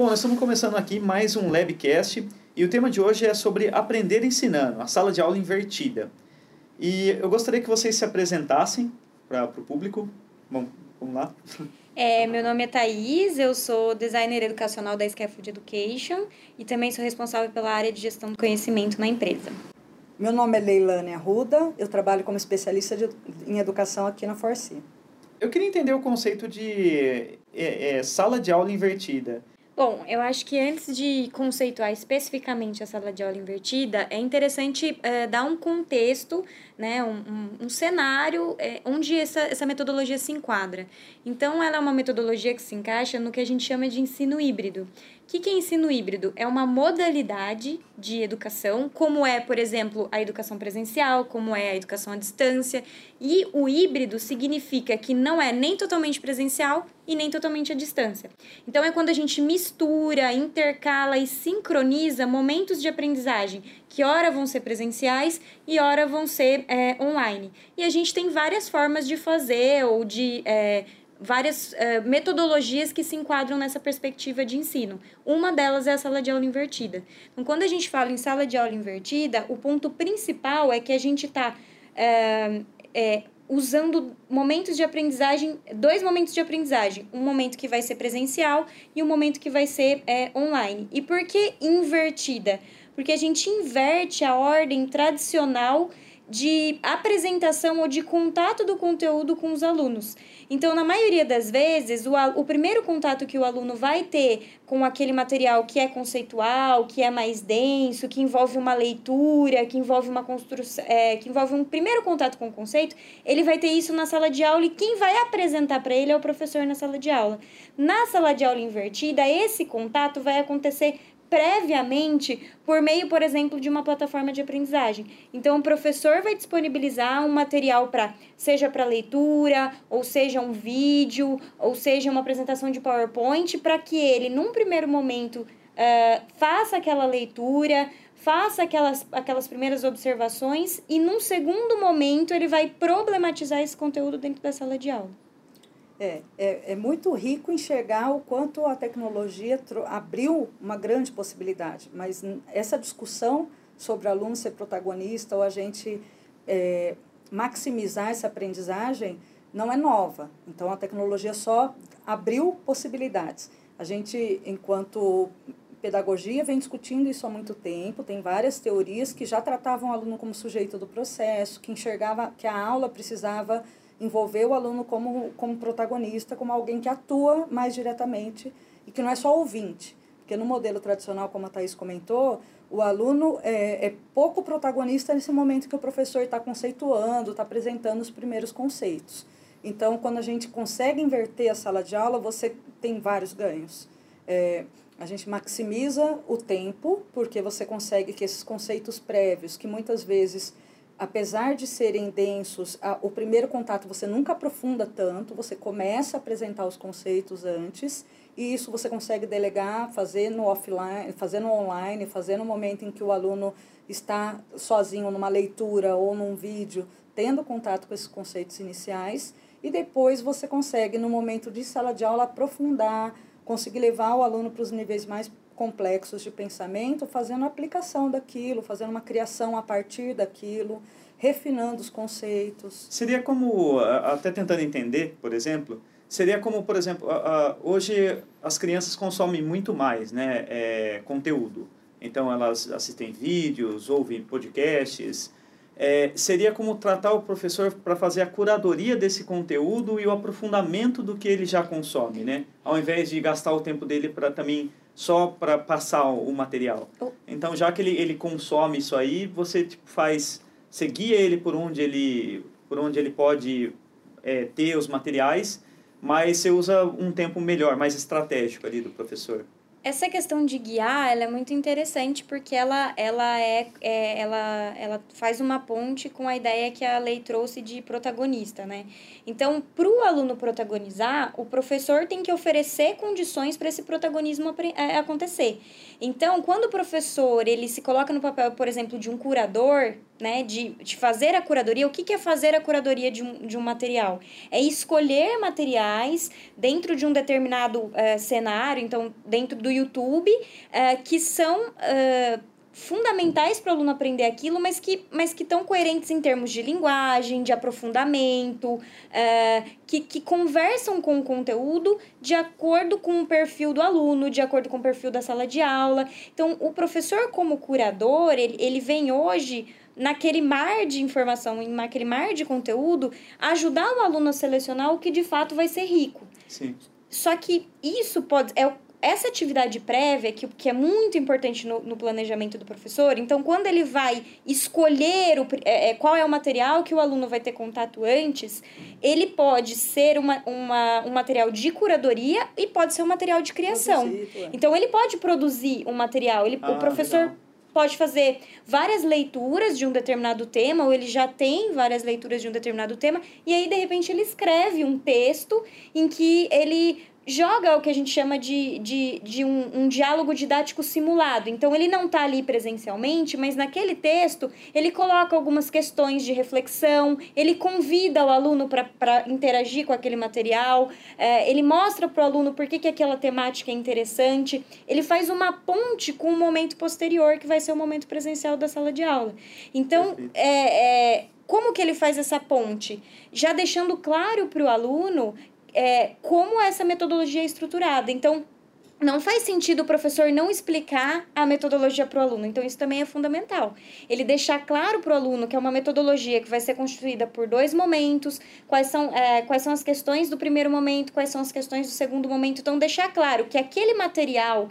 Bom, estamos começando aqui mais um Labcast e o tema de hoje é sobre aprender ensinando, a sala de aula invertida. E eu gostaria que vocês se apresentassem para o público. Bom, vamos lá. É, meu nome é Thaís, eu sou designer educacional da Scaffold Education e também sou responsável pela área de gestão do conhecimento na empresa. Meu nome é Leilane Arruda, eu trabalho como especialista de, em educação aqui na Forci. Eu queria entender o conceito de é, é, sala de aula invertida. Bom, eu acho que antes de conceituar especificamente a sala de aula invertida, é interessante é, dar um contexto, né, um, um, um cenário é, onde essa, essa metodologia se enquadra. Então, ela é uma metodologia que se encaixa no que a gente chama de ensino híbrido. O que, é ensino híbrido? É uma modalidade de educação, como é, por exemplo, a educação presencial, como é a educação à distância. E o híbrido significa que não é nem totalmente presencial e nem totalmente à distância. Então, é quando a gente mistura, intercala e sincroniza momentos de aprendizagem que ora vão ser presenciais e ora vão ser é, online. E a gente tem várias formas de fazer ou de. É, várias uh, metodologias que se enquadram nessa perspectiva de ensino. Uma delas é a sala de aula invertida. Então, quando a gente fala em sala de aula invertida, o ponto principal é que a gente está uh, é, usando momentos de aprendizagem, dois momentos de aprendizagem. Um momento que vai ser presencial e um momento que vai ser é, online. E por que invertida? Porque a gente inverte a ordem tradicional de apresentação ou de contato do conteúdo com os alunos. Então, na maioria das vezes, o, o primeiro contato que o aluno vai ter com aquele material que é conceitual, que é mais denso, que envolve uma leitura, que envolve uma construção, é, que envolve um primeiro contato com o conceito, ele vai ter isso na sala de aula e quem vai apresentar para ele é o professor na sala de aula. Na sala de aula invertida, esse contato vai acontecer previamente por meio, por exemplo, de uma plataforma de aprendizagem. Então, o professor vai disponibilizar um material para, seja para leitura, ou seja um vídeo, ou seja uma apresentação de PowerPoint, para que ele, num primeiro momento, uh, faça aquela leitura, faça aquelas, aquelas primeiras observações e, num segundo momento, ele vai problematizar esse conteúdo dentro da sala de aula. É, é, é muito rico enxergar o quanto a tecnologia abriu uma grande possibilidade, mas essa discussão sobre o aluno ser protagonista ou a gente é, maximizar essa aprendizagem não é nova. Então, a tecnologia só abriu possibilidades. A gente, enquanto pedagogia, vem discutindo isso há muito tempo, tem várias teorias que já tratavam o aluno como sujeito do processo, que enxergava que a aula precisava envolver o aluno como, como protagonista, como alguém que atua mais diretamente e que não é só ouvinte. Porque no modelo tradicional, como a Thais comentou, o aluno é, é pouco protagonista nesse momento que o professor está conceituando, está apresentando os primeiros conceitos. Então, quando a gente consegue inverter a sala de aula, você tem vários ganhos. É, a gente maximiza o tempo, porque você consegue que esses conceitos prévios, que muitas vezes apesar de serem densos, a, o primeiro contato você nunca aprofunda tanto, você começa a apresentar os conceitos antes, e isso você consegue delegar, fazer no offline, fazer no online, fazer no momento em que o aluno está sozinho numa leitura ou num vídeo, tendo contato com esses conceitos iniciais, e depois você consegue, no momento de sala de aula, aprofundar, conseguir levar o aluno para os níveis mais complexos de pensamento, fazendo aplicação daquilo, fazendo uma criação a partir daquilo, refinando os conceitos. Seria como, até tentando entender, por exemplo, seria como, por exemplo, hoje as crianças consomem muito mais né, é, conteúdo. Então elas assistem vídeos, ouvem podcasts. É, seria como tratar o professor para fazer a curadoria desse conteúdo e o aprofundamento do que ele já consome, né? Ao invés de gastar o tempo dele para também só para passar o material. Oh. Então, já que ele, ele consome isso aí, você tipo, faz, você guia ele por onde ele, por onde ele pode é, ter os materiais, mas você usa um tempo melhor, mais estratégico ali do professor. Essa questão de guiar, ela é muito interessante porque ela, ela, é, é, ela, ela faz uma ponte com a ideia que a lei trouxe de protagonista, né? Então, para o aluno protagonizar, o professor tem que oferecer condições para esse protagonismo é, acontecer. Então, quando o professor ele se coloca no papel, por exemplo, de um curador, né, de, de fazer a curadoria, o que, que é fazer a curadoria de um, de um material? É escolher materiais dentro de um determinado uh, cenário, então, dentro do do YouTube, uh, que são uh, fundamentais para o aluno aprender aquilo, mas que mas que estão coerentes em termos de linguagem, de aprofundamento, uh, que, que conversam com o conteúdo de acordo com o perfil do aluno, de acordo com o perfil da sala de aula. Então, o professor, como curador, ele, ele vem hoje naquele mar de informação, naquele mar de conteúdo, ajudar o aluno a selecionar o que de fato vai ser rico. Sim. Só que isso pode. É, essa atividade prévia, que, que é muito importante no, no planejamento do professor, então, quando ele vai escolher o, é, é, qual é o material que o aluno vai ter contato antes, ele pode ser uma, uma, um material de curadoria e pode ser um material de criação. Então, ele pode produzir um material, ele, ah, o professor. Legal pode fazer várias leituras de um determinado tema, ou ele já tem várias leituras de um determinado tema, e aí, de repente, ele escreve um texto em que ele joga o que a gente chama de, de, de um, um diálogo didático simulado. Então, ele não está ali presencialmente, mas naquele texto ele coloca algumas questões de reflexão, ele convida o aluno para interagir com aquele material, é, ele mostra para o aluno por que, que aquela temática é interessante, ele faz uma ponte com o momento posterior, que vai ser o momento presencial da sala de aula. Então, é, é, como que ele faz essa ponte? Já deixando claro para o aluno é, como essa metodologia é estruturada. Então, não faz sentido o professor não explicar a metodologia para o aluno. Então, isso também é fundamental. Ele deixar claro para o aluno que é uma metodologia que vai ser constituída por dois momentos, quais são, é, quais são as questões do primeiro momento, quais são as questões do segundo momento. Então, deixar claro que aquele material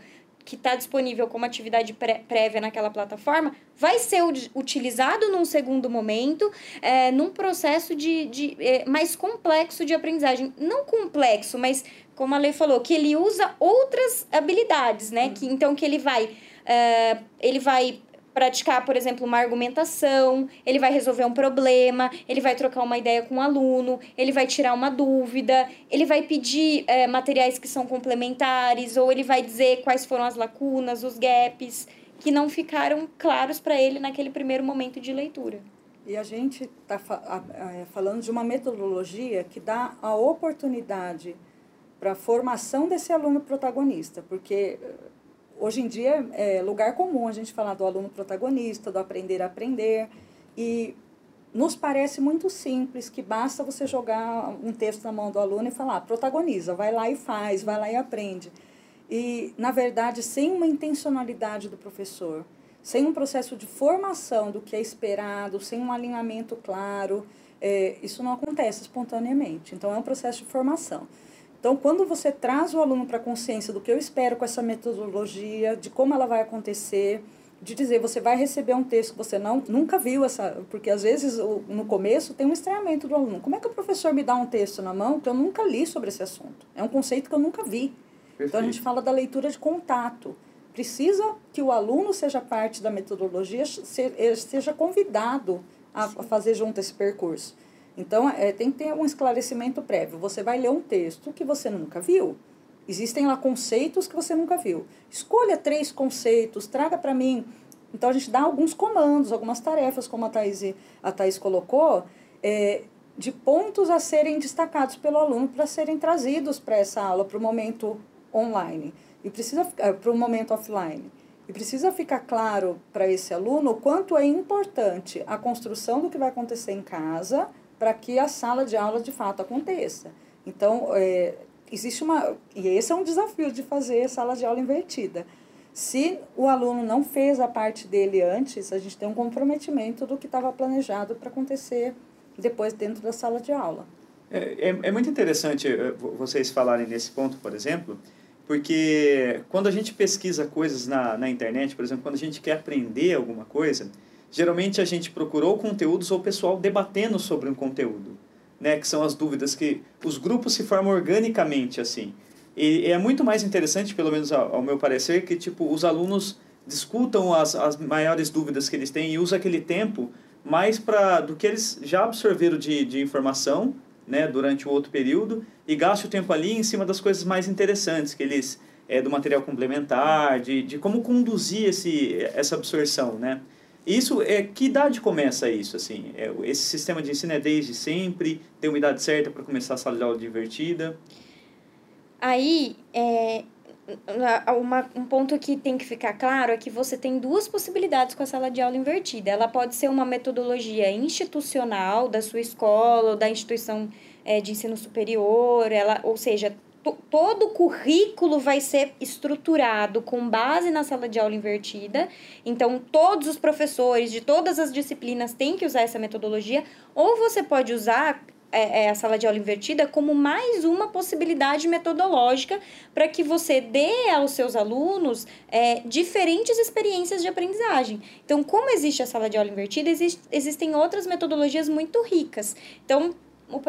que está disponível como atividade pré prévia naquela plataforma vai ser utilizado num segundo momento, é, num processo de, de é, mais complexo de aprendizagem. Não complexo, mas como a Lei falou, que ele usa outras habilidades, né? Hum. Que, então, que ele vai. É, ele vai praticar, por exemplo, uma argumentação, ele vai resolver um problema, ele vai trocar uma ideia com um aluno, ele vai tirar uma dúvida, ele vai pedir é, materiais que são complementares, ou ele vai dizer quais foram as lacunas, os gaps que não ficaram claros para ele naquele primeiro momento de leitura. E a gente está é, falando de uma metodologia que dá a oportunidade para a formação desse aluno protagonista, porque hoje em dia é lugar comum a gente falar do aluno protagonista, do aprender a aprender, e nos parece muito simples que basta você jogar um texto na mão do aluno e falar, protagoniza, vai lá e faz, vai lá e aprende. E, na verdade, sem uma intencionalidade do professor, sem um processo de formação do que é esperado, sem um alinhamento claro, é, isso não acontece espontaneamente. Então, é um processo de formação. Então, quando você traz o aluno para a consciência do que eu espero com essa metodologia, de como ela vai acontecer, de dizer, você vai receber um texto que você não, nunca viu, essa, porque às vezes no começo tem um estranhamento do aluno. Como é que o professor me dá um texto na mão que eu nunca li sobre esse assunto? É um conceito que eu nunca vi. Perfeito. Então, a gente fala da leitura de contato. Precisa que o aluno seja parte da metodologia, seja convidado a, a fazer junto esse percurso. Então, é, tem que ter um esclarecimento prévio. Você vai ler um texto que você nunca viu. Existem lá conceitos que você nunca viu. Escolha três conceitos, traga para mim. Então, a gente dá alguns comandos, algumas tarefas, como a Thais, a Thais colocou, é, de pontos a serem destacados pelo aluno para serem trazidos para essa aula, para o momento online e precisa é, para o momento offline. E precisa ficar claro para esse aluno o quanto é importante a construção do que vai acontecer em casa para que a sala de aula de fato aconteça. Então, é, existe uma. E esse é um desafio de fazer sala de aula invertida. Se o aluno não fez a parte dele antes, a gente tem um comprometimento do que estava planejado para acontecer depois dentro da sala de aula. É, é, é, muito interessante eh, vocês falarem nesse ponto, por exemplo, porque quando a gente pesquisa coisas na, na internet, por exemplo, quando a gente quer aprender alguma coisa, geralmente a gente procurou conteúdos ou pessoal debatendo sobre um conteúdo, né? Que são as dúvidas que os grupos se formam organicamente assim. E é muito mais interessante, pelo menos ao, ao meu parecer, que tipo os alunos discutam as, as maiores dúvidas que eles têm e usam aquele tempo mais para do que eles já absorveram de, de informação né, durante o outro período e gaste o tempo ali em cima das coisas mais interessantes que eles é, do material complementar de, de como conduzir esse essa absorção né isso é que idade começa isso assim? É, esse sistema de ensino é desde sempre, tem uma idade certa para começar a sala de aula divertida? Aí, é, uma, um ponto que tem que ficar claro é que você tem duas possibilidades com a sala de aula invertida. Ela pode ser uma metodologia institucional da sua escola ou da instituição é, de ensino superior, ela, ou seja, todo o currículo vai ser estruturado com base na sala de aula invertida. Então, todos os professores de todas as disciplinas têm que usar essa metodologia. Ou você pode usar é, é, a sala de aula invertida como mais uma possibilidade metodológica para que você dê aos seus alunos é, diferentes experiências de aprendizagem. Então, como existe a sala de aula invertida, existe, existem outras metodologias muito ricas. Então,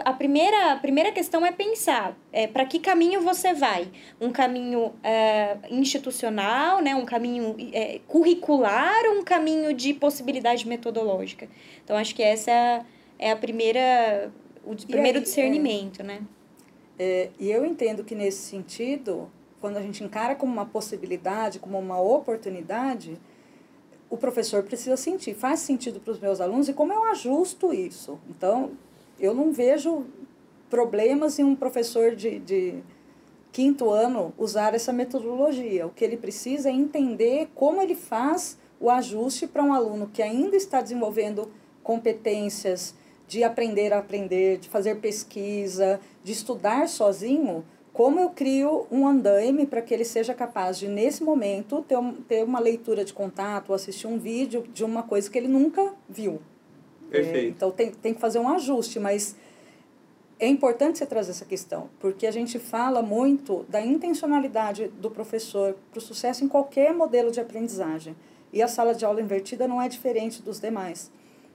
a primeira, a primeira questão é pensar é, para que caminho você vai. Um caminho é, institucional, né? um caminho é, curricular ou um caminho de possibilidade metodológica. Então, acho que essa é a primeira o primeiro aí, discernimento, é, né? É, e eu entendo que nesse sentido, quando a gente encara como uma possibilidade, como uma oportunidade, o professor precisa sentir, faz sentido para os meus alunos e como eu ajusto isso. Então, eu não vejo problemas em um professor de, de quinto ano usar essa metodologia. O que ele precisa é entender como ele faz o ajuste para um aluno que ainda está desenvolvendo competências de aprender a aprender, de fazer pesquisa, de estudar sozinho, como eu crio um andaime para que ele seja capaz de, nesse momento, ter, ter uma leitura de contato, assistir um vídeo de uma coisa que ele nunca viu. Perfeito. É, então, tem, tem que fazer um ajuste, mas é importante você trazer essa questão, porque a gente fala muito da intencionalidade do professor para o sucesso em qualquer modelo de aprendizagem. E a sala de aula invertida não é diferente dos demais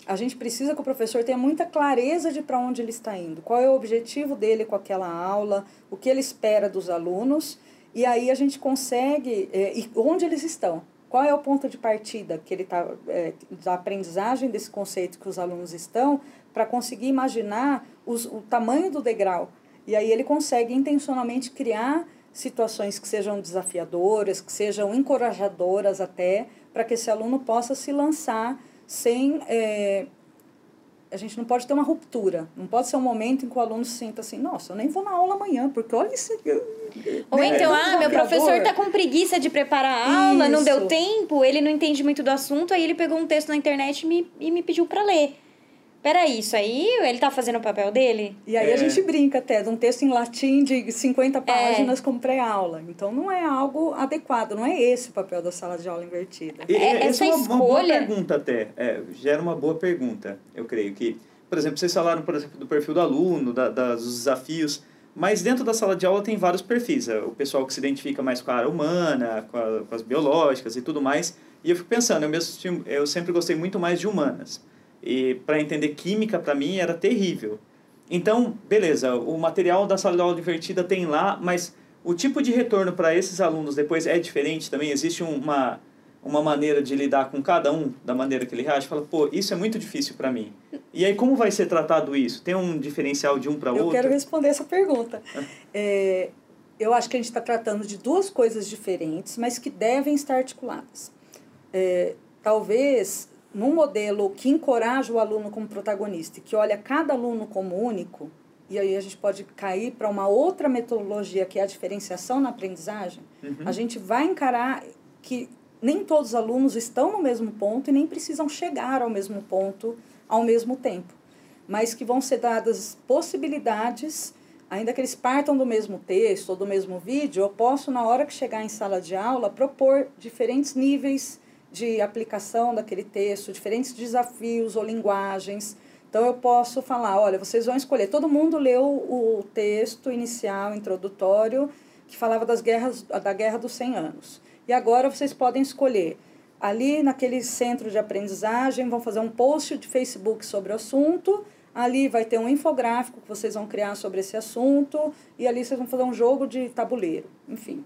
a gente precisa que o professor tenha muita clareza de para onde ele está indo, qual é o objetivo dele com aquela aula, o que ele espera dos alunos, e aí a gente consegue, é, e onde eles estão, qual é o ponto de partida que ele está, é, da aprendizagem desse conceito que os alunos estão, para conseguir imaginar os, o tamanho do degrau. E aí ele consegue intencionalmente criar situações que sejam desafiadoras, que sejam encorajadoras até, para que esse aluno possa se lançar sem. É, a gente não pode ter uma ruptura. Não pode ser um momento em que o aluno se sinta assim, nossa, eu nem vou na aula amanhã, porque olha isso aqui. Ou né? então, ah, meu professor está com preguiça de preparar a aula, isso. não deu tempo, ele não entende muito do assunto, aí ele pegou um texto na internet e me, e me pediu para ler peraí, isso aí ele tá fazendo o papel dele? E aí é. a gente brinca até de um texto em latim de 50 é. páginas é. como pré-aula. Então não é algo adequado, não é esse o papel da sala de aula invertida. E, é, essa é uma, escolha... uma boa pergunta até, é, gera uma boa pergunta, eu creio que, por exemplo, vocês falaram, por exemplo, do perfil do aluno, da, das, dos desafios, mas dentro da sala de aula tem vários perfis. É, o pessoal que se identifica mais com a área humana, com, a, com as biológicas e tudo mais. E eu fico pensando, eu, mesmo, eu sempre gostei muito mais de humanas. E para entender química, para mim, era terrível. Então, beleza, o material da sala de aula divertida tem lá, mas o tipo de retorno para esses alunos depois é diferente também? Existe uma, uma maneira de lidar com cada um da maneira que ele reage? Fala, pô, isso é muito difícil para mim. E aí, como vai ser tratado isso? Tem um diferencial de um para outro? Eu quero responder essa pergunta. é, eu acho que a gente está tratando de duas coisas diferentes, mas que devem estar articuladas. É, talvez num modelo que encoraja o aluno como protagonista e que olha cada aluno como único, e aí a gente pode cair para uma outra metodologia que é a diferenciação na aprendizagem, uhum. a gente vai encarar que nem todos os alunos estão no mesmo ponto e nem precisam chegar ao mesmo ponto ao mesmo tempo, mas que vão ser dadas possibilidades, ainda que eles partam do mesmo texto ou do mesmo vídeo, eu posso, na hora que chegar em sala de aula, propor diferentes níveis de aplicação daquele texto, diferentes desafios ou linguagens. Então, eu posso falar: olha, vocês vão escolher. Todo mundo leu o texto inicial, introdutório, que falava das guerras, da Guerra dos 100 Anos. E agora vocês podem escolher. Ali, naquele centro de aprendizagem, vão fazer um post de Facebook sobre o assunto. Ali vai ter um infográfico que vocês vão criar sobre esse assunto. E ali vocês vão fazer um jogo de tabuleiro. Enfim,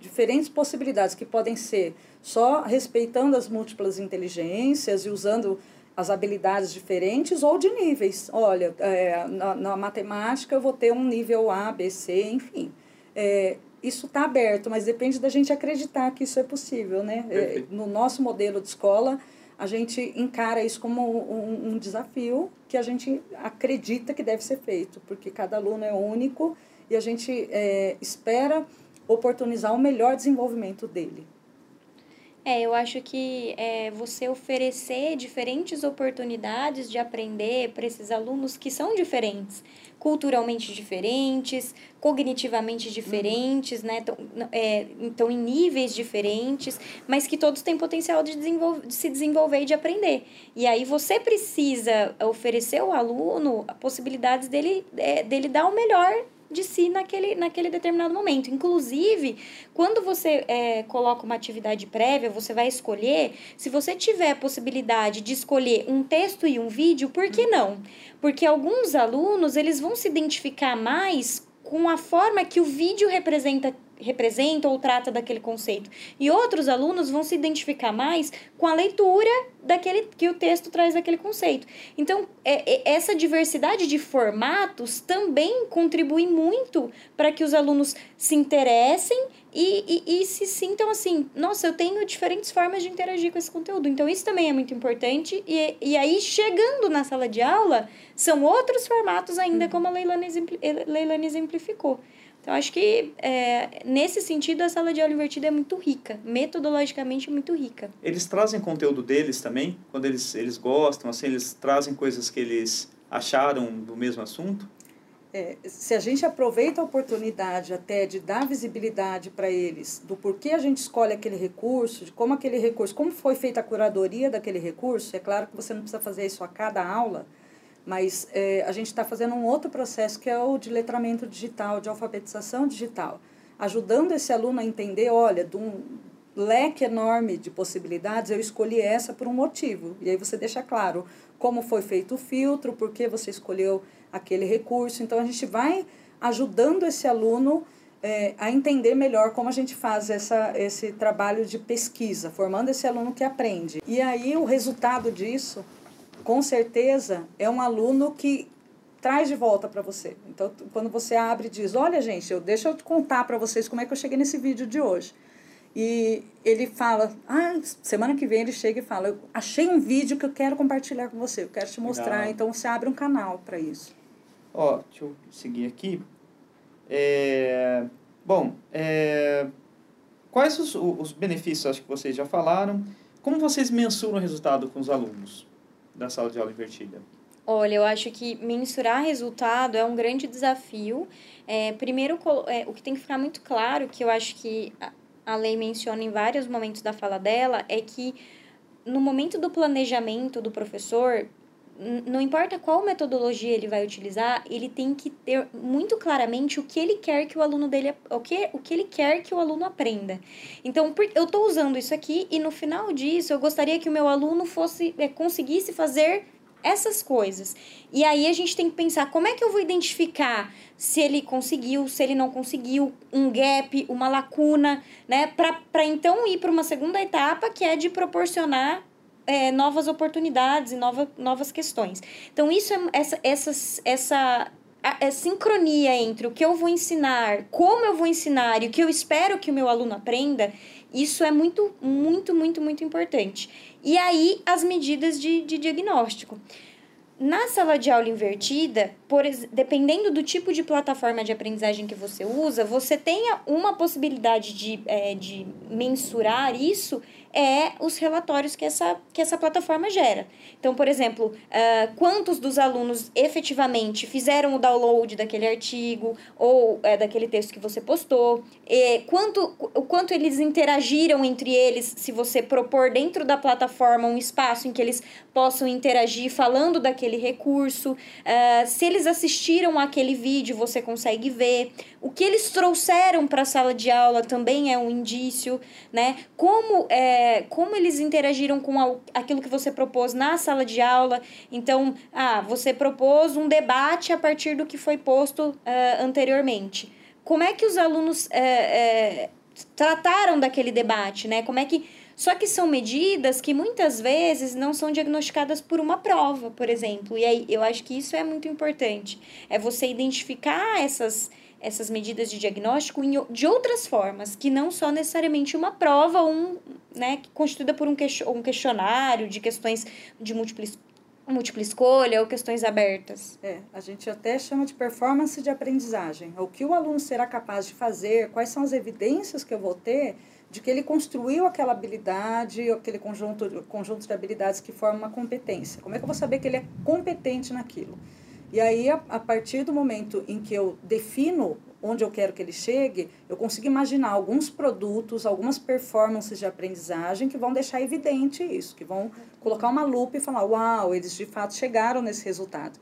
diferentes possibilidades que podem ser só respeitando as múltiplas inteligências e usando as habilidades diferentes ou de níveis. Olha, é, na, na, matemática eu vou ter um nível A, B, C, enfim. É, isso está aberto, mas depende da gente acreditar que isso é possível, né? É, no nosso modelo de escola, a gente encara isso como um, um desafio que a gente acredita que deve ser feito, porque cada aluno é único e a gente é, espera oportunizar o melhor desenvolvimento dele. É, eu acho que é, você oferecer diferentes oportunidades de aprender para esses alunos que são diferentes, culturalmente diferentes, cognitivamente diferentes, né? Então, é, então, em níveis diferentes, mas que todos têm potencial de, desenvolver, de se desenvolver e de aprender. E aí você precisa oferecer ao aluno possibilidades dele, é, dele dar o melhor de si naquele, naquele determinado momento. Inclusive, quando você é, coloca uma atividade prévia, você vai escolher. Se você tiver a possibilidade de escolher um texto e um vídeo, por que não? Porque alguns alunos eles vão se identificar mais com a forma que o vídeo representa representa ou trata daquele conceito. E outros alunos vão se identificar mais com a leitura daquele que o texto traz daquele conceito. Então, é, é, essa diversidade de formatos também contribui muito para que os alunos se interessem e, e, e se sintam assim, nossa, eu tenho diferentes formas de interagir com esse conteúdo. Então, isso também é muito importante. E, e aí, chegando na sala de aula, são outros formatos ainda, uhum. como a Leilani, Leilani exemplificou. Então, acho que é, nesse sentido a sala de aula invertida é muito rica, metodologicamente muito rica. Eles trazem conteúdo deles também? Quando eles, eles gostam, assim, eles trazem coisas que eles acharam do mesmo assunto? É, se a gente aproveita a oportunidade até de dar visibilidade para eles do porquê a gente escolhe aquele recurso, de como aquele recurso, como foi feita a curadoria daquele recurso, é claro que você não precisa fazer isso a cada aula, mas é, a gente está fazendo um outro processo que é o de letramento digital, de alfabetização digital, ajudando esse aluno a entender, olha, de um leque enorme de possibilidades, eu escolhi essa por um motivo. E aí você deixa claro como foi feito o filtro, por que você escolheu aquele recurso. Então a gente vai ajudando esse aluno é, a entender melhor como a gente faz essa, esse trabalho de pesquisa, formando esse aluno que aprende. E aí o resultado disso com certeza é um aluno que traz de volta para você. Então, quando você abre e diz, olha gente, eu, deixa eu contar para vocês como é que eu cheguei nesse vídeo de hoje. E ele fala, ah, semana que vem ele chega e fala, eu achei um vídeo que eu quero compartilhar com você, eu quero te mostrar. Legal. Então, você abre um canal para isso. Ó, deixa eu seguir aqui. É, bom, é, quais os, os benefícios, acho que vocês já falaram. Como vocês mensuram o resultado com os alunos? Da sala de aula invertida? Olha, eu acho que mensurar resultado é um grande desafio. É, primeiro, é, o que tem que ficar muito claro, que eu acho que a lei menciona em vários momentos da fala dela, é que no momento do planejamento do professor, não importa qual metodologia ele vai utilizar, ele tem que ter muito claramente o que ele quer que o aluno dele o que, o que ele quer que o aluno aprenda. Então, eu estou usando isso aqui e no final disso eu gostaria que o meu aluno fosse é, conseguisse fazer essas coisas. E aí a gente tem que pensar como é que eu vou identificar se ele conseguiu, se ele não conseguiu, um gap, uma lacuna, né? Para então ir para uma segunda etapa que é de proporcionar é, novas oportunidades e nova, novas questões. Então, isso é essa, essa, essa a, a sincronia entre o que eu vou ensinar, como eu vou ensinar e o que eu espero que o meu aluno aprenda, isso é muito, muito, muito, muito importante. E aí, as medidas de, de diagnóstico. Na sala de aula invertida, por, dependendo do tipo de plataforma de aprendizagem que você usa, você tenha uma possibilidade de, é, de mensurar isso é os relatórios que essa, que essa plataforma gera. Então, por exemplo, uh, quantos dos alunos efetivamente fizeram o download daquele artigo ou é, daquele texto que você postou, e quanto, o quanto eles interagiram entre eles, se você propor dentro da plataforma um espaço em que eles possam interagir falando daquele recurso, uh, se eles assistiram aquele vídeo, você consegue ver. O que eles trouxeram para a sala de aula também é um indício, né? Como, é, como eles interagiram com aquilo que você propôs na sala de aula. Então, ah, você propôs um debate a partir do que foi posto uh, anteriormente. Como é que os alunos é, é, trataram daquele debate, né? Como é que só que são medidas que muitas vezes não são diagnosticadas por uma prova, por exemplo. E aí eu acho que isso é muito importante. É você identificar essas essas medidas de diagnóstico de outras formas, que não só necessariamente uma prova um, né, constituída por um, um questionário de questões de múltipla múltipla escolha ou questões abertas? É, a gente até chama de performance de aprendizagem. O que o aluno será capaz de fazer, quais são as evidências que eu vou ter de que ele construiu aquela habilidade, aquele conjunto, conjunto de habilidades que forma uma competência. Como é que eu vou saber que ele é competente naquilo? E aí, a, a partir do momento em que eu defino onde eu quero que ele chegue, eu consigo imaginar alguns produtos, algumas performances de aprendizagem que vão deixar evidente isso, que vão colocar uma lupa e falar, uau, eles de fato chegaram nesse resultado.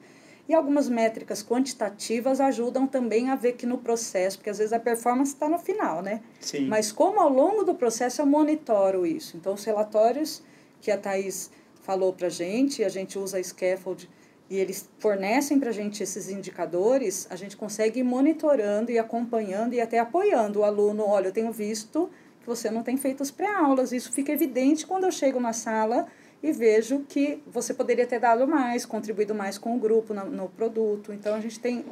E algumas métricas quantitativas ajudam também a ver que no processo, porque às vezes a performance está no final, né? Sim. Mas como ao longo do processo eu monitoro isso. Então, os relatórios que a Thais falou para a gente, a gente usa a Scaffold e eles fornecem para a gente esses indicadores, a gente consegue ir monitorando e acompanhando e até apoiando o aluno. Olha, eu tenho visto que você não tem feito as pré-aulas. Isso fica evidente quando eu chego na sala e vejo que você poderia ter dado mais, contribuído mais com o grupo no, no produto. Então, a gente tem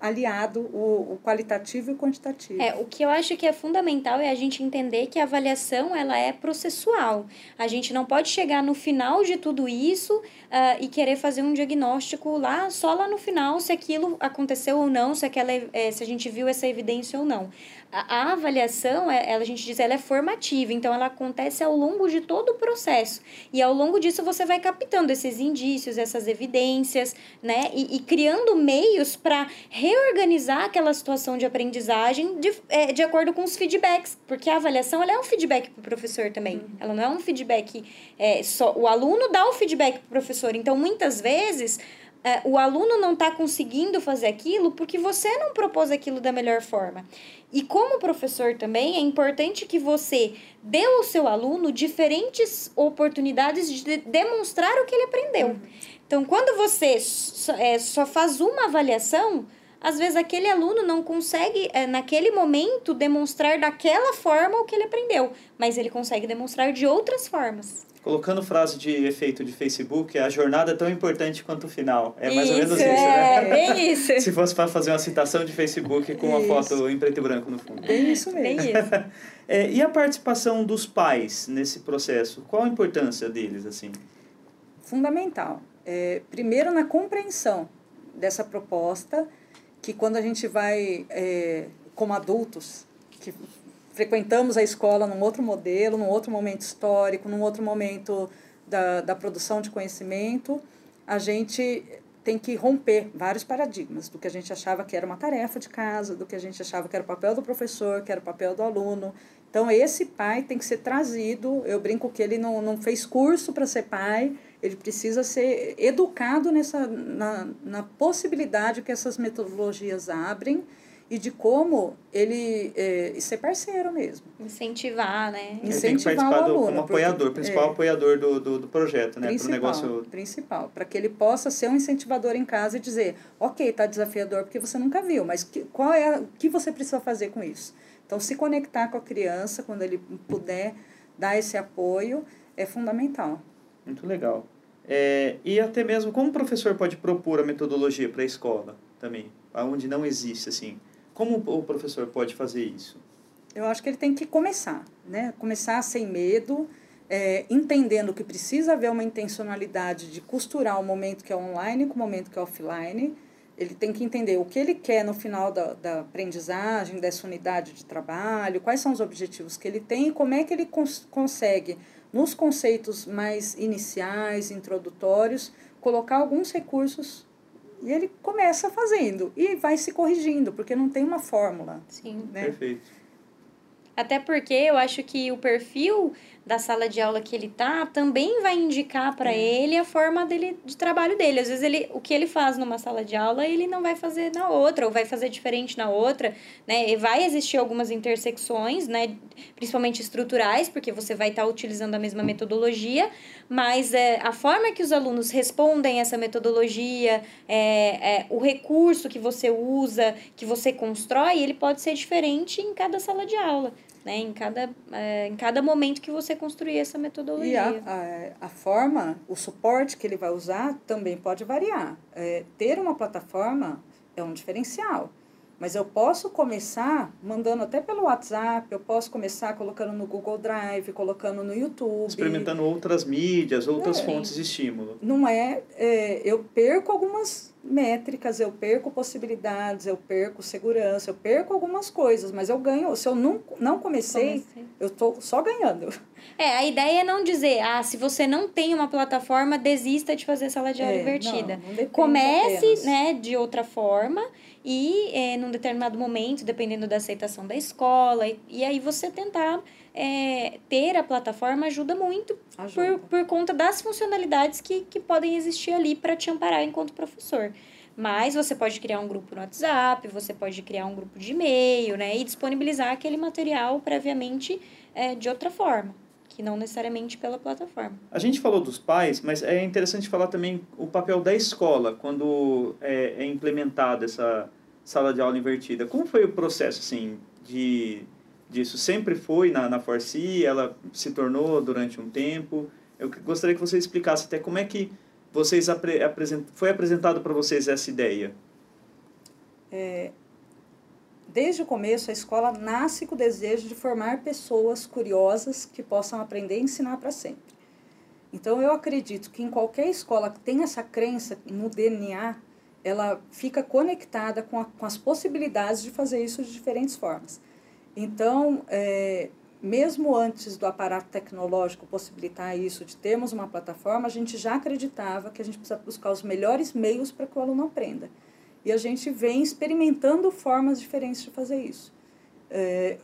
aliado o, o, qualitativo e o quantitativo. É, o que eu acho que é fundamental é a gente entender que a avaliação ela é processual. A gente não pode chegar no final de tudo isso uh, e querer fazer um diagnóstico lá, só lá no final, se aquilo aconteceu ou não, se, aquela, é, se a gente viu essa evidência ou não. A, a avaliação, é, ela, a gente diz, ela é formativa, então ela acontece ao longo de todo o processo. E ao longo disso você vai captando esses indícios, essas evidências, né? E, e criando meios para reorganizar aquela situação de aprendizagem de, é, de acordo com os feedbacks. Porque a avaliação ela é um feedback para o professor também. Uhum. Ela não é um feedback é, só. O aluno dá o feedback para o professor. Então, muitas vezes é, o aluno não está conseguindo fazer aquilo porque você não propôs aquilo da melhor forma. E como professor também, é importante que você dê ao seu aluno diferentes oportunidades de demonstrar o que ele aprendeu. Uhum. Então, quando você só, é, só faz uma avaliação, às vezes aquele aluno não consegue, é, naquele momento, demonstrar daquela forma o que ele aprendeu, mas ele consegue demonstrar de outras formas. Colocando frase de efeito de Facebook, a jornada é tão importante quanto o final. É mais isso, ou menos isso, é, né? bem isso. Se fosse para fazer uma citação de Facebook com uma isso. foto em preto e branco no fundo. Bem isso mesmo. Bem isso. é, e a participação dos pais nesse processo? Qual a importância deles, assim? Fundamental. É, primeiro, na compreensão dessa proposta, que quando a gente vai, é, como adultos, que frequentamos a escola num outro modelo, num outro momento histórico, num outro momento da, da produção de conhecimento, a gente tem que romper vários paradigmas do que a gente achava que era uma tarefa de casa, do que a gente achava que era o papel do professor, que era o papel do aluno. Então, esse pai tem que ser trazido. Eu brinco que ele não, não fez curso para ser pai, ele precisa ser educado nessa, na, na possibilidade que essas metodologias abrem e de como ele é, ser parceiro mesmo. Incentivar, né? Ele Incentivar tem que participar o aluno, como apoiador, principal é, apoiador do, do, do projeto, né? Pro negócio... Principal, para que ele possa ser um incentivador em casa e dizer, ok, está desafiador porque você nunca viu, mas que, qual é o que você precisa fazer com isso? Então, se conectar com a criança, quando ele puder dar esse apoio, é fundamental. Muito legal. É, e até mesmo, como o professor pode propor a metodologia para a escola também, onde não existe, assim? Como o professor pode fazer isso? Eu acho que ele tem que começar, né? Começar sem medo, é, entendendo que precisa haver uma intencionalidade de costurar o momento que é online com o momento que é offline. Ele tem que entender o que ele quer no final da, da aprendizagem, dessa unidade de trabalho, quais são os objetivos que ele tem e como é que ele cons consegue, nos conceitos mais iniciais, introdutórios, colocar alguns recursos e ele começa fazendo e vai se corrigindo, porque não tem uma fórmula. Sim. Né? Perfeito. Até porque eu acho que o perfil da sala de aula que ele tá também vai indicar para ele a forma dele de trabalho dele. Às vezes ele o que ele faz numa sala de aula, ele não vai fazer na outra ou vai fazer diferente na outra, né? E vai existir algumas intersecções, né, principalmente estruturais, porque você vai estar tá utilizando a mesma metodologia, mas é, a forma que os alunos respondem essa metodologia, é, é, o recurso que você usa, que você constrói, ele pode ser diferente em cada sala de aula né? Em cada, é, em cada momento que você construir essa metodologia. E a, a, a, forma, o suporte que ele vai usar também pode variar. É, ter uma plataforma é um diferencial. Mas eu posso começar mandando até pelo WhatsApp, eu posso começar colocando no Google Drive, colocando no YouTube. Experimentando outras mídias, outras é, fontes de estímulo. Não é, é, Eu perco algumas métricas, eu perco possibilidades, eu perco segurança, eu perco algumas coisas, mas eu ganho. Se eu não, não comecei, comecei. eu estou só ganhando. É, a ideia é não dizer, ah, se você não tem uma plataforma, desista de fazer sala de aula é, invertida. Não, não Comece, apenas. né, de outra forma e é, num determinado momento, dependendo da aceitação da escola, e, e aí você tentar é, ter a plataforma ajuda muito ajuda. Por, por conta das funcionalidades que, que podem existir ali para te amparar enquanto professor. Mas você pode criar um grupo no WhatsApp, você pode criar um grupo de e-mail, né? E disponibilizar aquele material previamente é, de outra forma, que não necessariamente pela plataforma. A gente falou dos pais, mas é interessante falar também o papel da escola quando é, é implementada essa sala de aula invertida. Como foi o processo, assim, de disso? Sempre foi na, na Forci? Ela se tornou durante um tempo? Eu gostaria que você explicasse até como é que vocês apre, apresent, foi apresentado para vocês essa ideia. É, desde o começo, a escola nasce com o desejo de formar pessoas curiosas que possam aprender e ensinar para sempre. Então, eu acredito que em qualquer escola que tenha essa crença no DNA, ela fica conectada com, a, com as possibilidades de fazer isso de diferentes formas. Então, é, mesmo antes do aparato tecnológico possibilitar isso, de termos uma plataforma, a gente já acreditava que a gente precisa buscar os melhores meios para que o aluno aprenda. E a gente vem experimentando formas diferentes de fazer isso. É,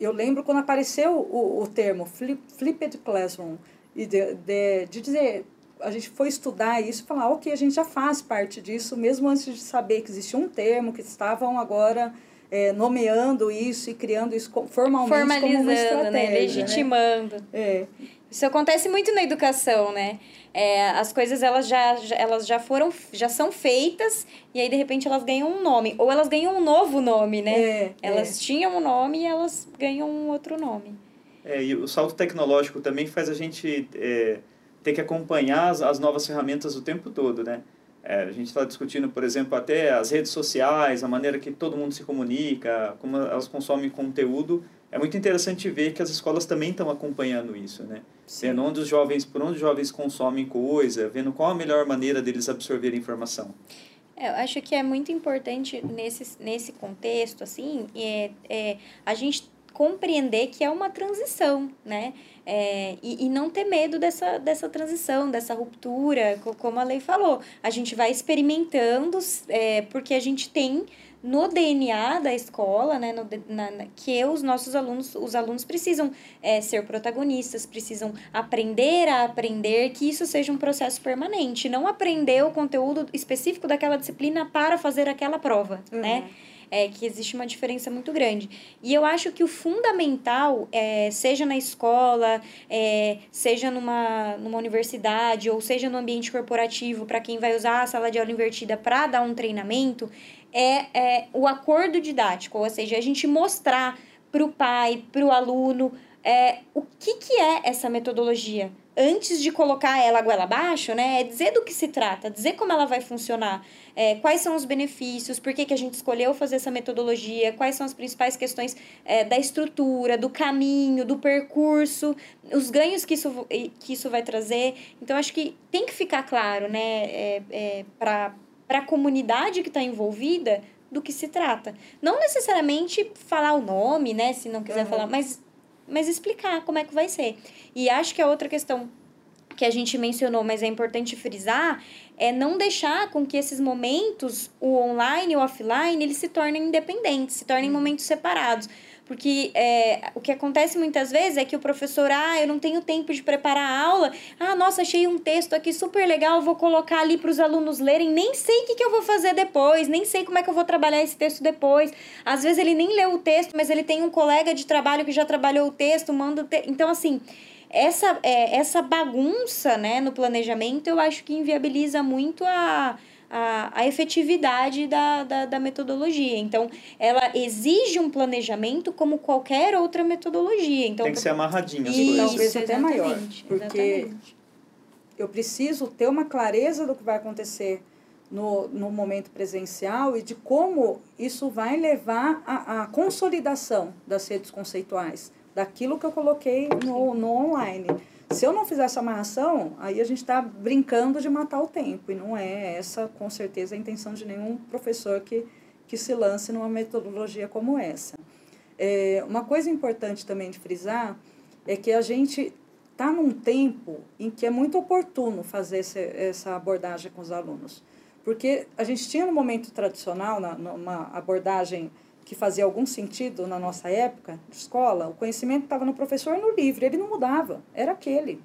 eu lembro quando apareceu o, o termo flip, flipped classroom, e de, de, de dizer a gente foi estudar isso e falar, ok, a gente já faz parte disso, mesmo antes de saber que existia um termo, que estavam agora é, nomeando isso e criando isso formalmente Formalizando, como uma né, estratégia. Né? Legitimando. Né? É. Isso acontece muito na educação, né? É, as coisas elas já, já, elas já foram já são feitas e aí de repente elas ganham um nome ou elas ganham um novo nome né é, elas é. tinham um nome e elas ganham um outro nome é, e o salto tecnológico também faz a gente é, ter que acompanhar as, as novas ferramentas o tempo todo, né? É, a gente está discutindo, por exemplo, até as redes sociais, a maneira que todo mundo se comunica, como elas consomem conteúdo. É muito interessante ver que as escolas também estão acompanhando isso, né? Sim. Vendo onde os jovens, por onde os jovens consomem coisa, vendo qual a melhor maneira deles absorverem informação. É, eu acho que é muito importante nesse, nesse contexto, assim, é, é, a gente compreender que é uma transição, né? É, e, e não ter medo dessa, dessa transição, dessa ruptura, como a lei falou. A gente vai experimentando, é, porque a gente tem no DNA da escola, né, no, na, na, que os nossos alunos, os alunos precisam é, ser protagonistas, precisam aprender a aprender, que isso seja um processo permanente, não aprender o conteúdo específico daquela disciplina para fazer aquela prova, uhum. né? é, que existe uma diferença muito grande. E eu acho que o fundamental, é, seja na escola, é, seja numa, numa universidade, ou seja no ambiente corporativo, para quem vai usar a sala de aula invertida para dar um treinamento, é, é o acordo didático, ou seja, a gente mostrar para o pai, para o aluno, é, o que, que é essa metodologia antes de colocar ela goela abaixo, né, é dizer do que se trata, dizer como ela vai funcionar, é, quais são os benefícios, por que, que a gente escolheu fazer essa metodologia, quais são as principais questões é, da estrutura, do caminho, do percurso, os ganhos que isso, que isso vai trazer. Então, acho que tem que ficar claro, né, é, é, para a comunidade que está envolvida do que se trata. Não necessariamente falar o nome, né, se não quiser uhum. falar, mas mas explicar como é que vai ser. E acho que a outra questão que a gente mencionou, mas é importante frisar, é não deixar com que esses momentos, o online e o offline, eles se tornem independentes, se tornem uhum. momentos separados. Porque é, o que acontece muitas vezes é que o professor, ah, eu não tenho tempo de preparar a aula, ah, nossa, achei um texto aqui super legal, vou colocar ali para os alunos lerem, nem sei o que, que eu vou fazer depois, nem sei como é que eu vou trabalhar esse texto depois. Às vezes ele nem leu o texto, mas ele tem um colega de trabalho que já trabalhou o texto, manda o texto. Então, assim, essa, é, essa bagunça né, no planejamento eu acho que inviabiliza muito a a, a efetividade da, da, da metodologia. Então, ela exige um planejamento como qualquer outra metodologia. Então, Tem que ser amarradinho as coisas. Talvez até maior. Porque exatamente. eu preciso ter uma clareza do que vai acontecer no, no momento presencial e de como isso vai levar à, à consolidação das redes conceituais, daquilo que eu coloquei no, no online. Se eu não fizer essa amarração, aí a gente está brincando de matar o tempo, e não é essa, com certeza, a intenção de nenhum professor que, que se lance numa metodologia como essa. É, uma coisa importante também de frisar é que a gente está num tempo em que é muito oportuno fazer esse, essa abordagem com os alunos. Porque a gente tinha no momento tradicional, na, numa abordagem que fazia algum sentido na nossa época de escola, o conhecimento estava no professor no livro, ele não mudava, era aquele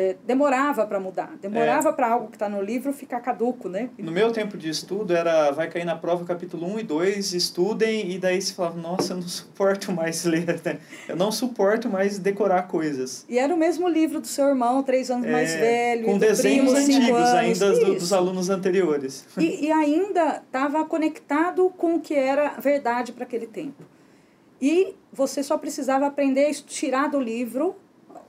é, demorava para mudar, demorava é. para algo que está no livro ficar caduco, né? No meu tempo de estudo era vai cair na prova capítulo 1 e 2, estudem, e daí se falava, nossa, eu não suporto mais ler, né? eu não suporto mais decorar coisas. E era o mesmo livro do seu irmão, três anos é, mais velho, com desenhos primo, antigos ainda do, dos alunos anteriores. E, e ainda estava conectado com o que era verdade para aquele tempo. E você só precisava aprender a tirar do livro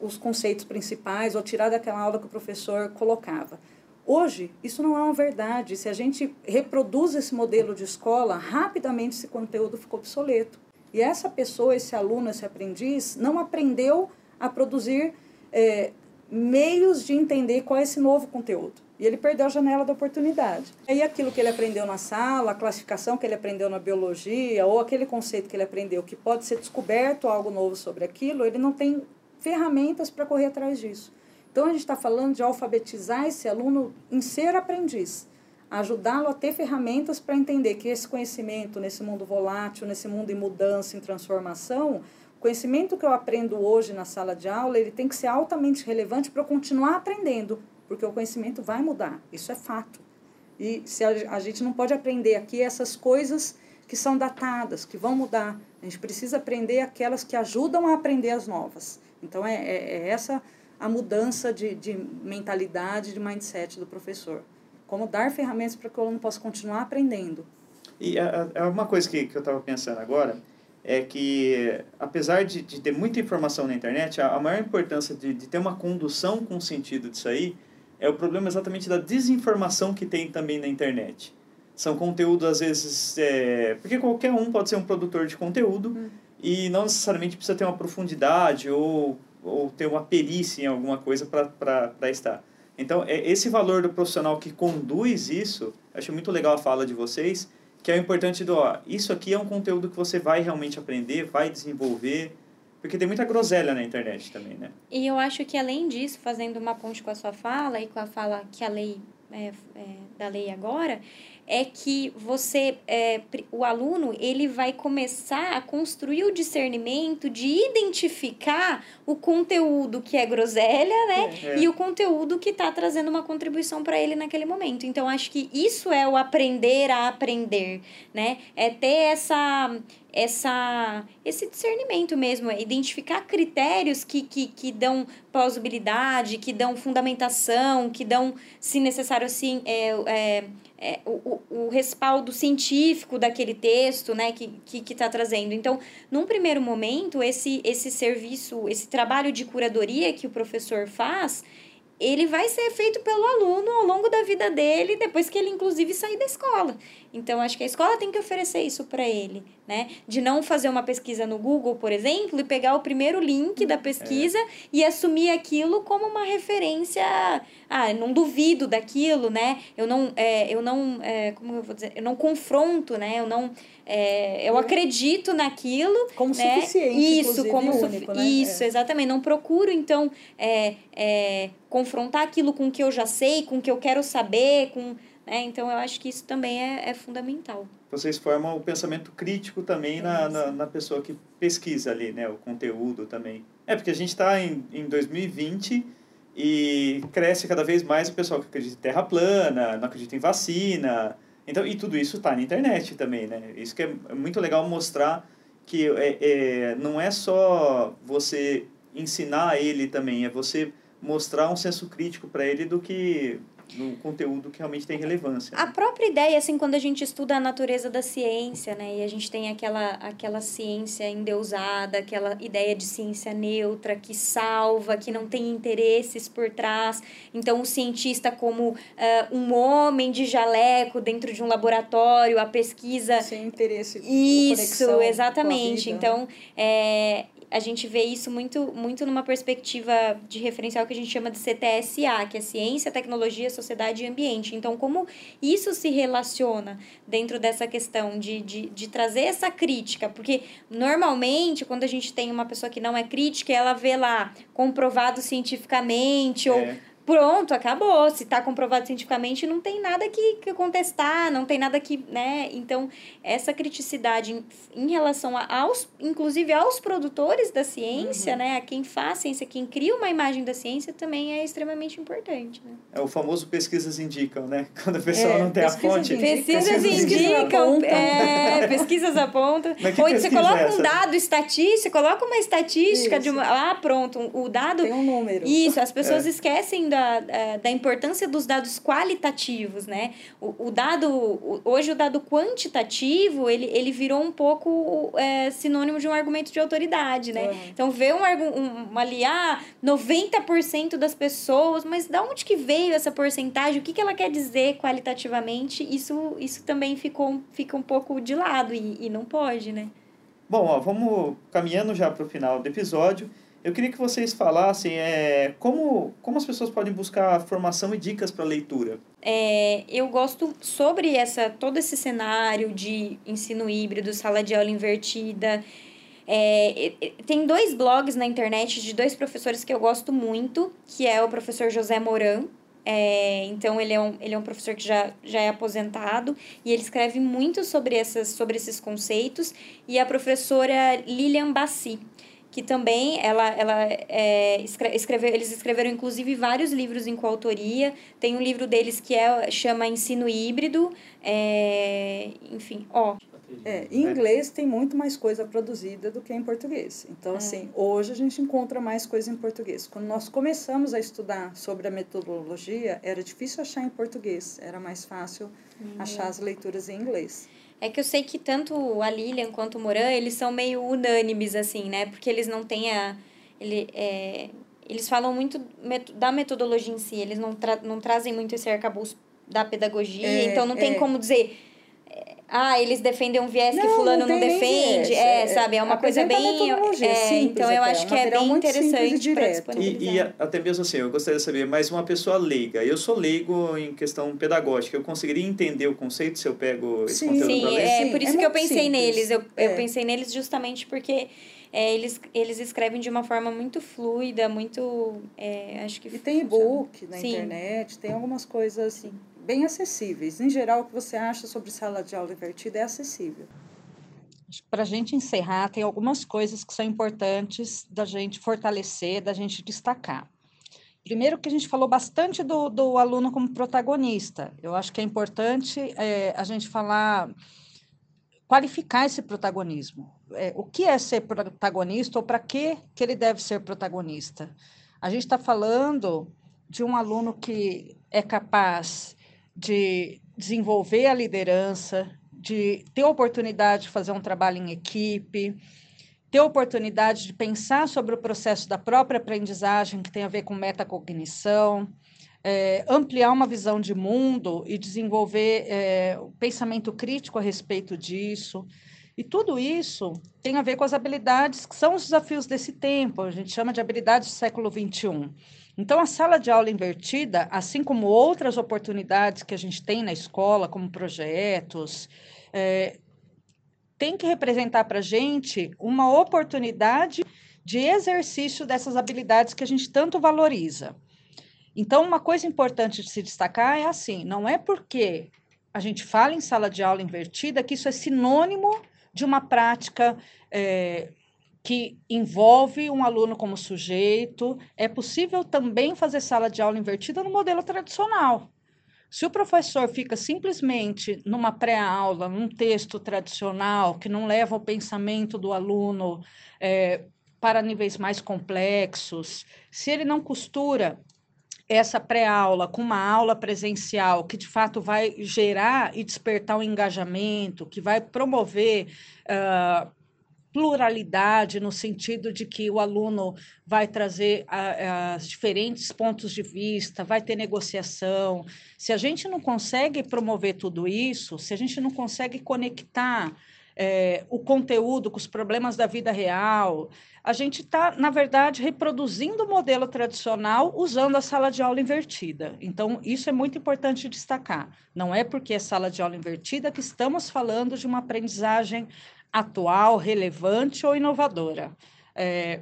os conceitos principais ou tirar daquela aula que o professor colocava. Hoje, isso não é uma verdade. Se a gente reproduz esse modelo de escola, rapidamente esse conteúdo ficou obsoleto. E essa pessoa, esse aluno, esse aprendiz, não aprendeu a produzir é, meios de entender qual é esse novo conteúdo. E ele perdeu a janela da oportunidade. Aí aquilo que ele aprendeu na sala, a classificação que ele aprendeu na biologia, ou aquele conceito que ele aprendeu que pode ser descoberto algo novo sobre aquilo, ele não tem ferramentas para correr atrás disso. Então, a gente está falando de alfabetizar esse aluno em ser aprendiz, ajudá-lo a ter ferramentas para entender que esse conhecimento nesse mundo volátil, nesse mundo em mudança, em transformação, o conhecimento que eu aprendo hoje na sala de aula, ele tem que ser altamente relevante para eu continuar aprendendo, porque o conhecimento vai mudar, isso é fato. E se a, a gente não pode aprender aqui essas coisas que são datadas, que vão mudar, a gente precisa aprender aquelas que ajudam a aprender as novas. Então, é, é, é essa a mudança de, de mentalidade, de mindset do professor. Como dar ferramentas para que o aluno possa continuar aprendendo. E é uma coisa que, que eu estava pensando agora, é que, apesar de, de ter muita informação na internet, a, a maior importância de, de ter uma condução com sentido disso aí é o problema exatamente da desinformação que tem também na internet. São conteúdos, às vezes, é, porque qualquer um pode ser um produtor de conteúdo, hum e não necessariamente precisa ter uma profundidade ou, ou ter uma perícia em alguma coisa para estar. Então, é esse valor do profissional que conduz isso, acho muito legal a fala de vocês, que é o importante do, ó, isso aqui é um conteúdo que você vai realmente aprender, vai desenvolver, porque tem muita groselha na internet também, né? E eu acho que além disso, fazendo uma ponte com a sua fala e com a fala que a lei, é, é, da lei agora, é que você, é, o aluno, ele vai começar a construir o discernimento de identificar o conteúdo que é groselha, né? É. E o conteúdo que está trazendo uma contribuição para ele naquele momento. Então, acho que isso é o aprender a aprender, né? É ter essa essa esse discernimento mesmo, é identificar critérios que, que, que dão plausibilidade, que dão fundamentação, que dão, se necessário, assim, é, é, é, o, o respaldo científico daquele texto né, que está que, que tá trazendo. Então, num primeiro momento, esse, esse serviço, esse trabalho de curadoria que o professor faz, ele vai ser feito pelo aluno ao longo da vida dele, depois que ele, inclusive, sair da escola. Então, acho que a escola tem que oferecer isso para ele, né? De não fazer uma pesquisa no Google, por exemplo, e pegar o primeiro link da pesquisa é. e assumir aquilo como uma referência. Ah, não duvido daquilo, né? Eu não, é, eu não, é, como eu vou dizer, eu não confronto, né? Eu não, é, eu acredito naquilo. Como né? suficiente, Isso, como único, né? Isso, é. exatamente. Não procuro, então, é, é, confrontar aquilo com o que eu já sei, com o que eu quero saber, com é, então, eu acho que isso também é, é fundamental. Vocês formam o pensamento crítico também na, na, na, pessoa que pesquisa ali, né? O conteúdo também. É, porque a gente está em, em 2020 e cresce cada vez mais o pessoal que acredita em terra plana, não acredita em vacina. Então, e tudo isso está na internet também, né? Isso que é muito legal mostrar que é, é, não é só você ensinar ele também, é você mostrar um senso crítico para ele do que no conteúdo que realmente tem relevância. A própria ideia, assim, quando a gente estuda a natureza da ciência, né, e a gente tem aquela, aquela ciência endeusada, aquela ideia de ciência neutra, que salva, que não tem interesses por trás. Então, o cientista como uh, um homem de jaleco dentro de um laboratório, a pesquisa... Sem interesse. Isso, exatamente. Então, é, a gente vê isso muito, muito numa perspectiva de referencial que a gente chama de CTSA, que é Ciência, Tecnologia, Sociedade e Ambiente. Então, como isso se relaciona dentro dessa questão de, de, de trazer essa crítica? Porque, normalmente, quando a gente tem uma pessoa que não é crítica, ela vê lá comprovado cientificamente é. ou pronto, acabou. Se está comprovado cientificamente, não tem nada que, que contestar, não tem nada que, né? Então, essa criticidade em, em relação a, aos, inclusive aos produtores da ciência, uhum. né? A quem faz ciência, quem cria uma imagem da ciência, também é extremamente importante, né? É o famoso pesquisas indicam, né? Quando a pessoa é, não tem a fonte. Pesquisas, pesquisas indicam, é, pesquisas apontam. Ou você coloca é um dado estatístico, coloca uma estatística isso. de uma. Ah, pronto, o dado. Tem um número. Isso, as pessoas é. esquecem da, é, da importância dos dados qualitativos, né? O, o dado, hoje o dado quantitativo, ele, ele virou um pouco é, sinônimo de um argumento de autoridade, né? Uhum. Então, ver um, um, ali, ah, 90% das pessoas, mas da onde que veio essa porcentagem? O que, que ela quer dizer qualitativamente? Isso, isso também ficou, fica um pouco de lado e, e não pode, né? Bom, ó, vamos caminhando já para o final do episódio. Eu queria que vocês falassem é, como, como as pessoas podem buscar formação e dicas para leitura. É, eu gosto sobre essa todo esse cenário de ensino híbrido, sala de aula invertida. É, tem dois blogs na internet de dois professores que eu gosto muito, que é o professor José Moran. É, então ele é, um, ele é um professor que já, já é aposentado e ele escreve muito sobre, essas, sobre esses conceitos. E a professora Lilian Bassi que também ela, ela é, escreve, eles escreveram inclusive vários livros em coautoria. Tem um livro deles que é, chama Ensino Híbrido, é, enfim, ó. É, em inglês tem muito mais coisa produzida do que em português. Então, é. assim, hoje a gente encontra mais coisa em português. Quando nós começamos a estudar sobre a metodologia, era difícil achar em português, era mais fácil achar as leituras em inglês. É que eu sei que tanto a Lilian quanto o Moran, eles são meio unânimes, assim, né? Porque eles não têm a... Ele, é, eles falam muito da metodologia em si, eles não, tra não trazem muito esse arcabouço da pedagogia, é, então não tem é. como dizer ah, eles defendem um viés não, que fulano não, não defende. É, é, sabe? É uma coisa bem. É, então eu acho que é bem interessante para. E, e até mesmo assim, eu gostaria de saber, mais uma pessoa leiga. Eu sou leigo em questão pedagógica. Eu conseguiria entender o conceito se eu pego esse sim, conteúdo Sim, é por isso é que eu pensei simples. neles. Eu, eu é. pensei neles justamente porque. É, eles, eles escrevem de uma forma muito fluida, muito. É, acho que. E tem e-book na Sim. internet, tem algumas coisas. Sim bem acessíveis. Em geral, o que você acha sobre sala de aula invertida é acessível. Para a gente encerrar, tem algumas coisas que são importantes da gente fortalecer, da gente destacar. Primeiro que a gente falou bastante do, do aluno como protagonista. Eu acho que é importante é, a gente falar, qualificar esse protagonismo. É, o que é ser protagonista ou para que, que ele deve ser protagonista? A gente está falando de um aluno que é capaz de desenvolver a liderança, de ter oportunidade de fazer um trabalho em equipe, ter oportunidade de pensar sobre o processo da própria aprendizagem, que tem a ver com metacognição, é, ampliar uma visão de mundo e desenvolver é, o pensamento crítico a respeito disso. E tudo isso tem a ver com as habilidades que são os desafios desse tempo, a gente chama de habilidades do século XXI. Então, a sala de aula invertida, assim como outras oportunidades que a gente tem na escola, como projetos, é, tem que representar para a gente uma oportunidade de exercício dessas habilidades que a gente tanto valoriza. Então, uma coisa importante de se destacar é assim: não é porque a gente fala em sala de aula invertida que isso é sinônimo de uma prática é, que envolve um aluno como sujeito. É possível também fazer sala de aula invertida no modelo tradicional. Se o professor fica simplesmente numa pré-aula, num texto tradicional, que não leva o pensamento do aluno é, para níveis mais complexos, se ele não costura essa pré-aula com uma aula presencial que de fato vai gerar e despertar um engajamento, que vai promover uh, pluralidade no sentido de que o aluno vai trazer uh, uh, diferentes pontos de vista, vai ter negociação. Se a gente não consegue promover tudo isso, se a gente não consegue conectar é, o conteúdo com os problemas da vida real, a gente está, na verdade, reproduzindo o modelo tradicional usando a sala de aula invertida. Então, isso é muito importante destacar. Não é porque é sala de aula invertida que estamos falando de uma aprendizagem atual, relevante ou inovadora. É,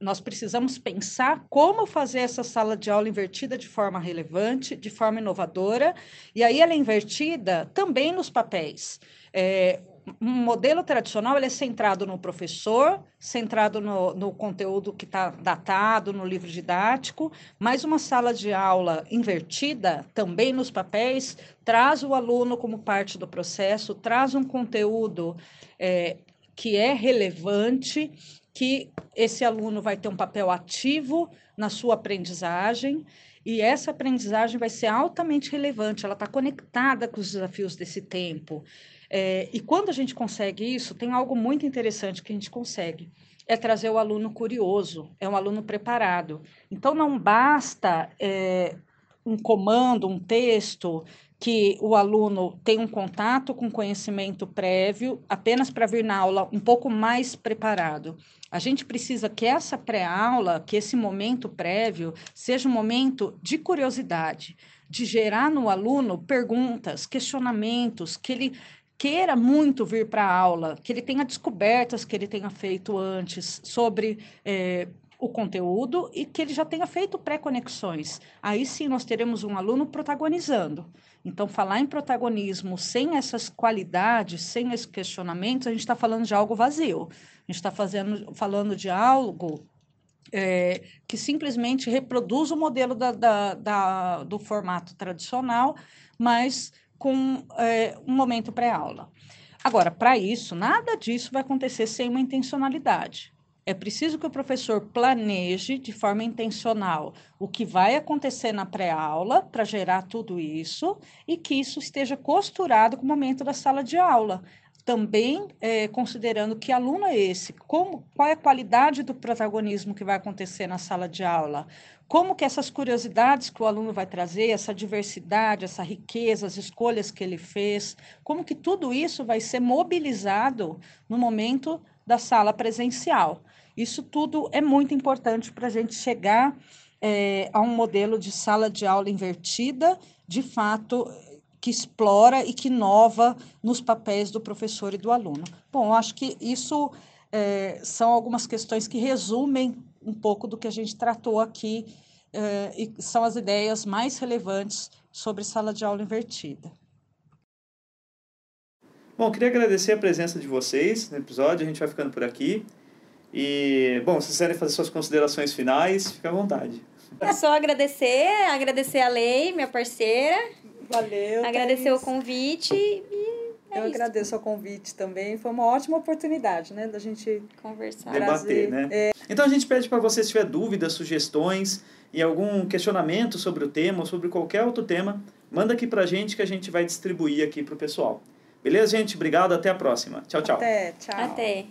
nós precisamos pensar como fazer essa sala de aula invertida de forma relevante, de forma inovadora, e aí ela é invertida também nos papéis. É, um modelo tradicional ele é centrado no professor, centrado no, no conteúdo que está datado no livro didático, mas uma sala de aula invertida, também nos papéis, traz o aluno como parte do processo, traz um conteúdo é, que é relevante, que esse aluno vai ter um papel ativo na sua aprendizagem. E essa aprendizagem vai ser altamente relevante, ela está conectada com os desafios desse tempo. É, e quando a gente consegue isso, tem algo muito interessante que a gente consegue. É trazer o aluno curioso, é um aluno preparado. Então, não basta é, um comando, um texto, que o aluno tem um contato com conhecimento prévio apenas para vir na aula um pouco mais preparado. A gente precisa que essa pré-aula, que esse momento prévio, seja um momento de curiosidade, de gerar no aluno perguntas, questionamentos, que ele queira muito vir para a aula, que ele tenha descobertas que ele tenha feito antes sobre é, o conteúdo e que ele já tenha feito pré-conexões. Aí sim nós teremos um aluno protagonizando. Então, falar em protagonismo sem essas qualidades, sem esses questionamentos, a gente está falando de algo vazio. A gente está falando de algo é, que simplesmente reproduz o modelo da, da, da, do formato tradicional, mas com é, um momento pré-aula. Agora, para isso, nada disso vai acontecer sem uma intencionalidade. É preciso que o professor planeje de forma intencional o que vai acontecer na pré-aula para gerar tudo isso e que isso esteja costurado com o momento da sala de aula. Também é, considerando que aluno é esse, como, qual é a qualidade do protagonismo que vai acontecer na sala de aula, como que essas curiosidades que o aluno vai trazer, essa diversidade, essa riqueza, as escolhas que ele fez, como que tudo isso vai ser mobilizado no momento da sala presencial. Isso tudo é muito importante para a gente chegar é, a um modelo de sala de aula invertida, de fato, que explora e que inova nos papéis do professor e do aluno. Bom, acho que isso é, são algumas questões que resumem um pouco do que a gente tratou aqui é, e são as ideias mais relevantes sobre sala de aula invertida. Bom, queria agradecer a presença de vocês no episódio, a gente vai ficando por aqui. E, bom, se cisserem fazer suas considerações finais, fica à vontade. É só agradecer, agradecer a Lei, minha parceira. Valeu. Agradecer o convite e é Eu isso. agradeço o convite também. Foi uma ótima oportunidade, né, da gente conversar, debater, né? É... Então a gente pede para você se tiver dúvidas, sugestões e algum questionamento sobre o tema ou sobre qualquer outro tema, manda aqui para a gente que a gente vai distribuir aqui para o pessoal. Beleza, gente? Obrigado, até a próxima. Tchau, tchau. Até, tchau. Até.